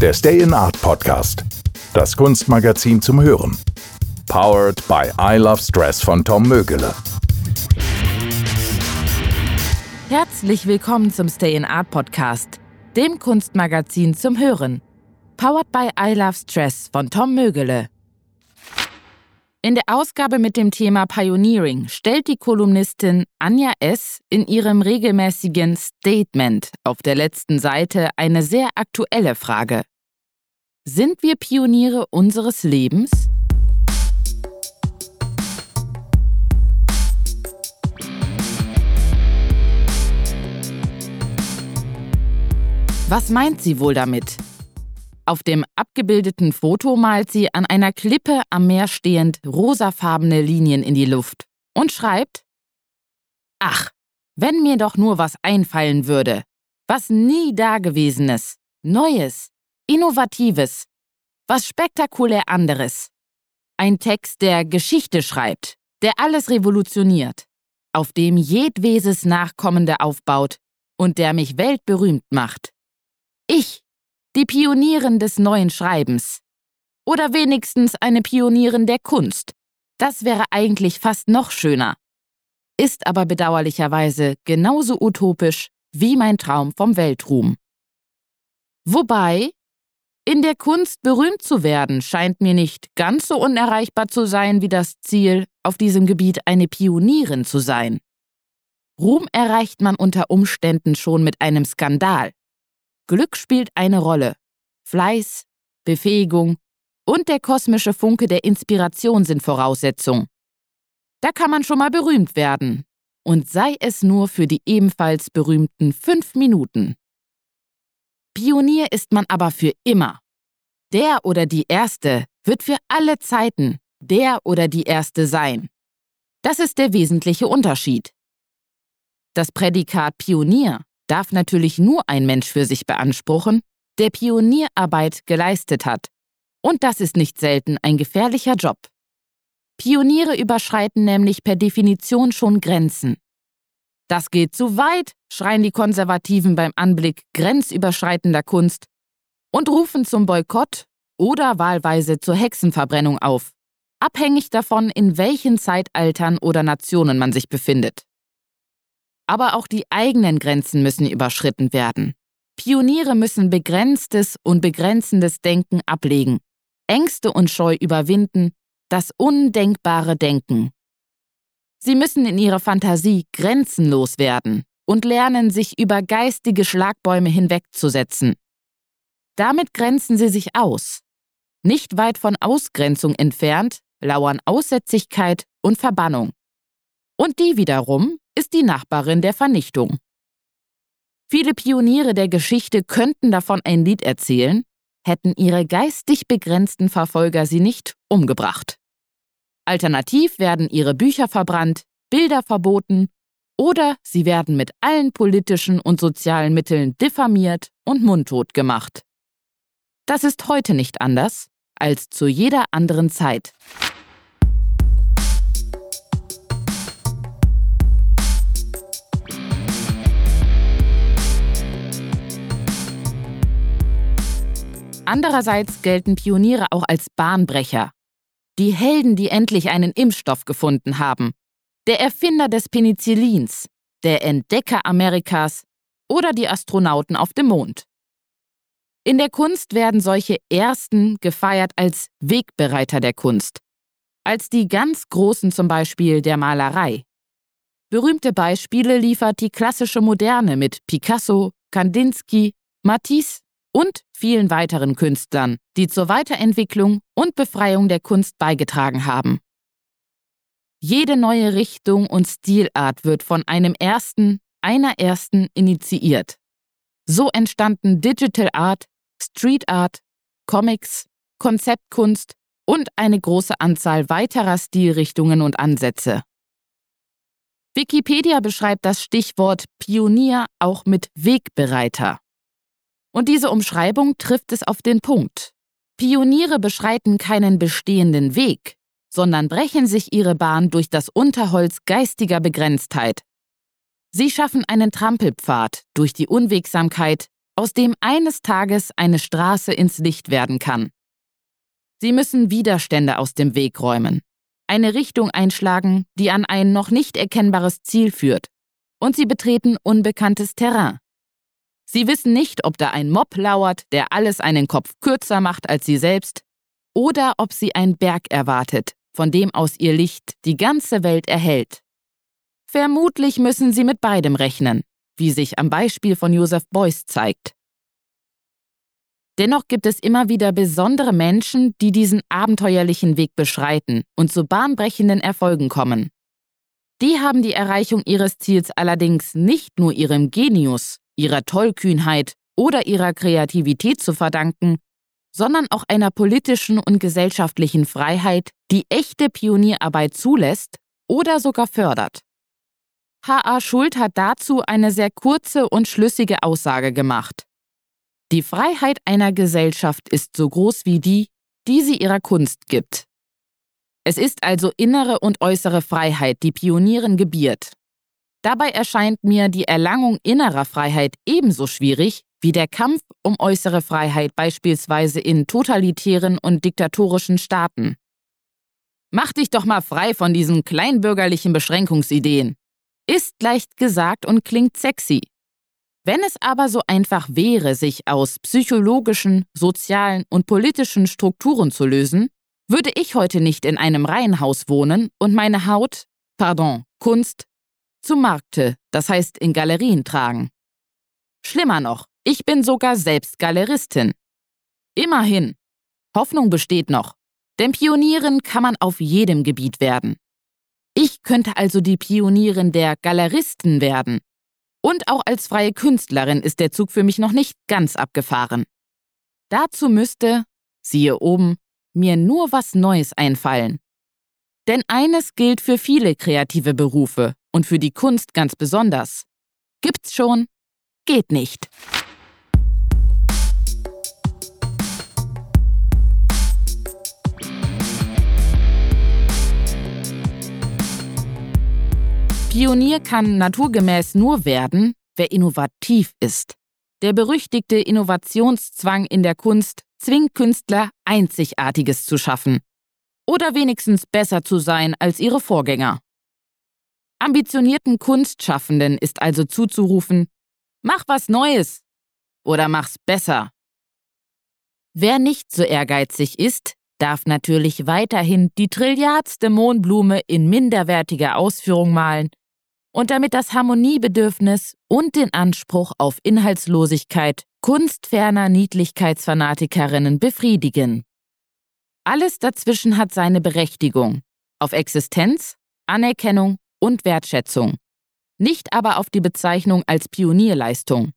Der Stay in Art Podcast. Das Kunstmagazin zum Hören. Powered by I Love Stress von Tom Mögele. Herzlich willkommen zum Stay in Art Podcast, dem Kunstmagazin zum Hören. Powered by I Love Stress von Tom Mögele. In der Ausgabe mit dem Thema Pioneering stellt die Kolumnistin Anja S. in ihrem regelmäßigen Statement auf der letzten Seite eine sehr aktuelle Frage. Sind wir Pioniere unseres Lebens? Was meint sie wohl damit? Auf dem abgebildeten Foto malt sie an einer Klippe am Meer stehend rosafarbene Linien in die Luft und schreibt Ach, wenn mir doch nur was einfallen würde, was nie dagewesenes, Neues, Innovatives, was spektakulär anderes. Ein Text, der Geschichte schreibt, der alles revolutioniert, auf dem jedweses Nachkommende aufbaut und der mich weltberühmt macht. Ich, die Pionierin des neuen Schreibens. Oder wenigstens eine Pionierin der Kunst. Das wäre eigentlich fast noch schöner. Ist aber bedauerlicherweise genauso utopisch wie mein Traum vom Weltruhm. Wobei, in der Kunst berühmt zu werden scheint mir nicht ganz so unerreichbar zu sein wie das Ziel, auf diesem Gebiet eine Pionierin zu sein. Ruhm erreicht man unter Umständen schon mit einem Skandal. Glück spielt eine Rolle. Fleiß, Befähigung und der kosmische Funke der Inspiration sind Voraussetzung. Da kann man schon mal berühmt werden. Und sei es nur für die ebenfalls berühmten fünf Minuten. Pionier ist man aber für immer. Der oder die Erste wird für alle Zeiten der oder die Erste sein. Das ist der wesentliche Unterschied. Das Prädikat Pionier darf natürlich nur ein Mensch für sich beanspruchen, der Pionierarbeit geleistet hat. Und das ist nicht selten ein gefährlicher Job. Pioniere überschreiten nämlich per Definition schon Grenzen. Das geht zu weit, schreien die Konservativen beim Anblick grenzüberschreitender Kunst und rufen zum Boykott oder wahlweise zur Hexenverbrennung auf, abhängig davon, in welchen Zeitaltern oder Nationen man sich befindet. Aber auch die eigenen Grenzen müssen überschritten werden. Pioniere müssen begrenztes und begrenzendes Denken ablegen, Ängste und Scheu überwinden, das undenkbare Denken. Sie müssen in ihrer Fantasie grenzenlos werden und lernen, sich über geistige Schlagbäume hinwegzusetzen. Damit grenzen sie sich aus. Nicht weit von Ausgrenzung entfernt lauern Aussätzigkeit und Verbannung. Und die wiederum ist die Nachbarin der Vernichtung. Viele Pioniere der Geschichte könnten davon ein Lied erzählen, hätten ihre geistig begrenzten Verfolger sie nicht umgebracht. Alternativ werden ihre Bücher verbrannt, Bilder verboten oder sie werden mit allen politischen und sozialen Mitteln diffamiert und mundtot gemacht. Das ist heute nicht anders als zu jeder anderen Zeit. Andererseits gelten Pioniere auch als Bahnbrecher. Die Helden, die endlich einen Impfstoff gefunden haben. Der Erfinder des Penicillins, der Entdecker Amerikas oder die Astronauten auf dem Mond. In der Kunst werden solche Ersten gefeiert als Wegbereiter der Kunst, als die ganz Großen zum Beispiel der Malerei. Berühmte Beispiele liefert die klassische Moderne mit Picasso, Kandinsky, Matisse und vielen weiteren Künstlern, die zur Weiterentwicklung und Befreiung der Kunst beigetragen haben. Jede neue Richtung und Stilart wird von einem ersten, einer ersten initiiert. So entstanden Digital Art, Street Art, Comics, Konzeptkunst und eine große Anzahl weiterer Stilrichtungen und Ansätze. Wikipedia beschreibt das Stichwort Pionier auch mit Wegbereiter. Und diese Umschreibung trifft es auf den Punkt. Pioniere beschreiten keinen bestehenden Weg, sondern brechen sich ihre Bahn durch das Unterholz geistiger Begrenztheit. Sie schaffen einen Trampelpfad durch die Unwegsamkeit, aus dem eines Tages eine Straße ins Licht werden kann. Sie müssen Widerstände aus dem Weg räumen, eine Richtung einschlagen, die an ein noch nicht erkennbares Ziel führt, und sie betreten unbekanntes Terrain. Sie wissen nicht, ob da ein Mob lauert, der alles einen Kopf kürzer macht als sie selbst, oder ob sie ein Berg erwartet, von dem aus ihr Licht die ganze Welt erhält. Vermutlich müssen sie mit beidem rechnen, wie sich am Beispiel von Joseph Beuys zeigt. Dennoch gibt es immer wieder besondere Menschen, die diesen abenteuerlichen Weg beschreiten und zu bahnbrechenden Erfolgen kommen. Die haben die Erreichung ihres Ziels allerdings nicht nur ihrem Genius, ihrer Tollkühnheit oder ihrer Kreativität zu verdanken, sondern auch einer politischen und gesellschaftlichen Freiheit, die echte Pionierarbeit zulässt oder sogar fördert. H.A. Schuld hat dazu eine sehr kurze und schlüssige Aussage gemacht. Die Freiheit einer Gesellschaft ist so groß wie die, die sie ihrer Kunst gibt. Es ist also innere und äußere Freiheit, die Pionieren gebiert. Dabei erscheint mir die Erlangung innerer Freiheit ebenso schwierig wie der Kampf um äußere Freiheit beispielsweise in totalitären und diktatorischen Staaten. Mach dich doch mal frei von diesen kleinbürgerlichen Beschränkungsideen. Ist leicht gesagt und klingt sexy. Wenn es aber so einfach wäre, sich aus psychologischen, sozialen und politischen Strukturen zu lösen, würde ich heute nicht in einem Reihenhaus wohnen und meine Haut, pardon, Kunst, zu Markte, das heißt in Galerien tragen. Schlimmer noch, ich bin sogar selbst Galeristin. Immerhin. Hoffnung besteht noch. Denn Pionierin kann man auf jedem Gebiet werden. Ich könnte also die Pionierin der Galeristen werden. Und auch als freie Künstlerin ist der Zug für mich noch nicht ganz abgefahren. Dazu müsste, siehe oben, mir nur was Neues einfallen. Denn eines gilt für viele kreative Berufe und für die Kunst ganz besonders. Gibt's schon? Geht nicht. Pionier kann naturgemäß nur werden, wer innovativ ist. Der berüchtigte Innovationszwang in der Kunst zwingt Künstler, Einzigartiges zu schaffen. Oder wenigstens besser zu sein als ihre Vorgänger. Ambitionierten Kunstschaffenden ist also zuzurufen, mach was Neues oder mach's besser. Wer nicht so ehrgeizig ist, darf natürlich weiterhin die trilliardste Mohnblume in minderwertiger Ausführung malen und damit das Harmoniebedürfnis und den Anspruch auf Inhaltslosigkeit kunstferner Niedlichkeitsfanatikerinnen befriedigen. Alles dazwischen hat seine Berechtigung, auf Existenz, Anerkennung und Wertschätzung, nicht aber auf die Bezeichnung als Pionierleistung.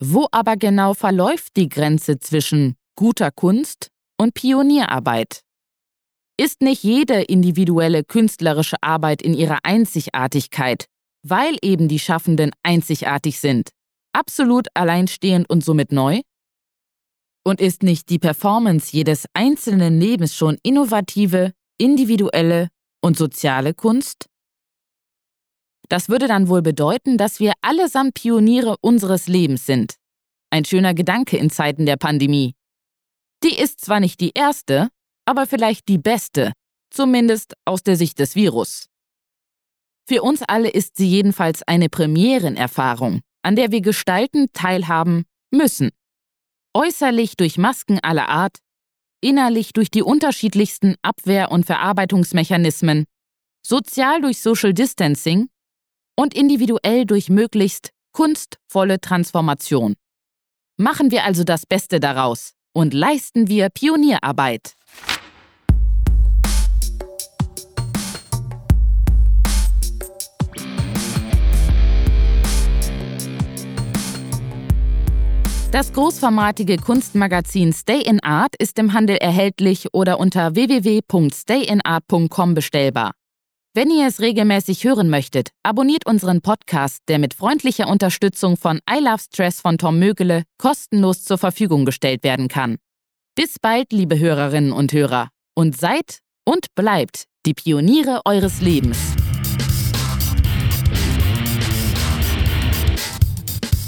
Wo aber genau verläuft die Grenze zwischen guter Kunst und Pionierarbeit? ist nicht jede individuelle künstlerische Arbeit in ihrer Einzigartigkeit, weil eben die Schaffenden einzigartig sind, absolut alleinstehend und somit neu? Und ist nicht die Performance jedes einzelnen Lebens schon innovative, individuelle und soziale Kunst? Das würde dann wohl bedeuten, dass wir allesamt Pioniere unseres Lebens sind. Ein schöner Gedanke in Zeiten der Pandemie. Die ist zwar nicht die erste, aber vielleicht die beste, zumindest aus der Sicht des Virus. Für uns alle ist sie jedenfalls eine Premierenerfahrung, an der wir gestalten, teilhaben müssen. Äußerlich durch Masken aller Art, innerlich durch die unterschiedlichsten Abwehr- und Verarbeitungsmechanismen, sozial durch Social Distancing und individuell durch möglichst kunstvolle Transformation. Machen wir also das Beste daraus und leisten wir Pionierarbeit. Das großformatige Kunstmagazin Stay in Art ist im Handel erhältlich oder unter www.stayinart.com bestellbar. Wenn ihr es regelmäßig hören möchtet, abonniert unseren Podcast, der mit freundlicher Unterstützung von I Love Stress von Tom Mögele kostenlos zur Verfügung gestellt werden kann. Bis bald, liebe Hörerinnen und Hörer, und seid und bleibt die Pioniere eures Lebens.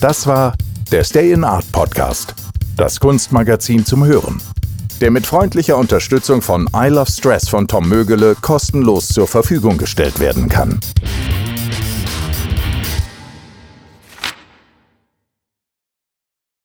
Das war der Stay in Art Podcast, das Kunstmagazin zum Hören, der mit freundlicher Unterstützung von I Love Stress von Tom Mögele kostenlos zur Verfügung gestellt werden kann.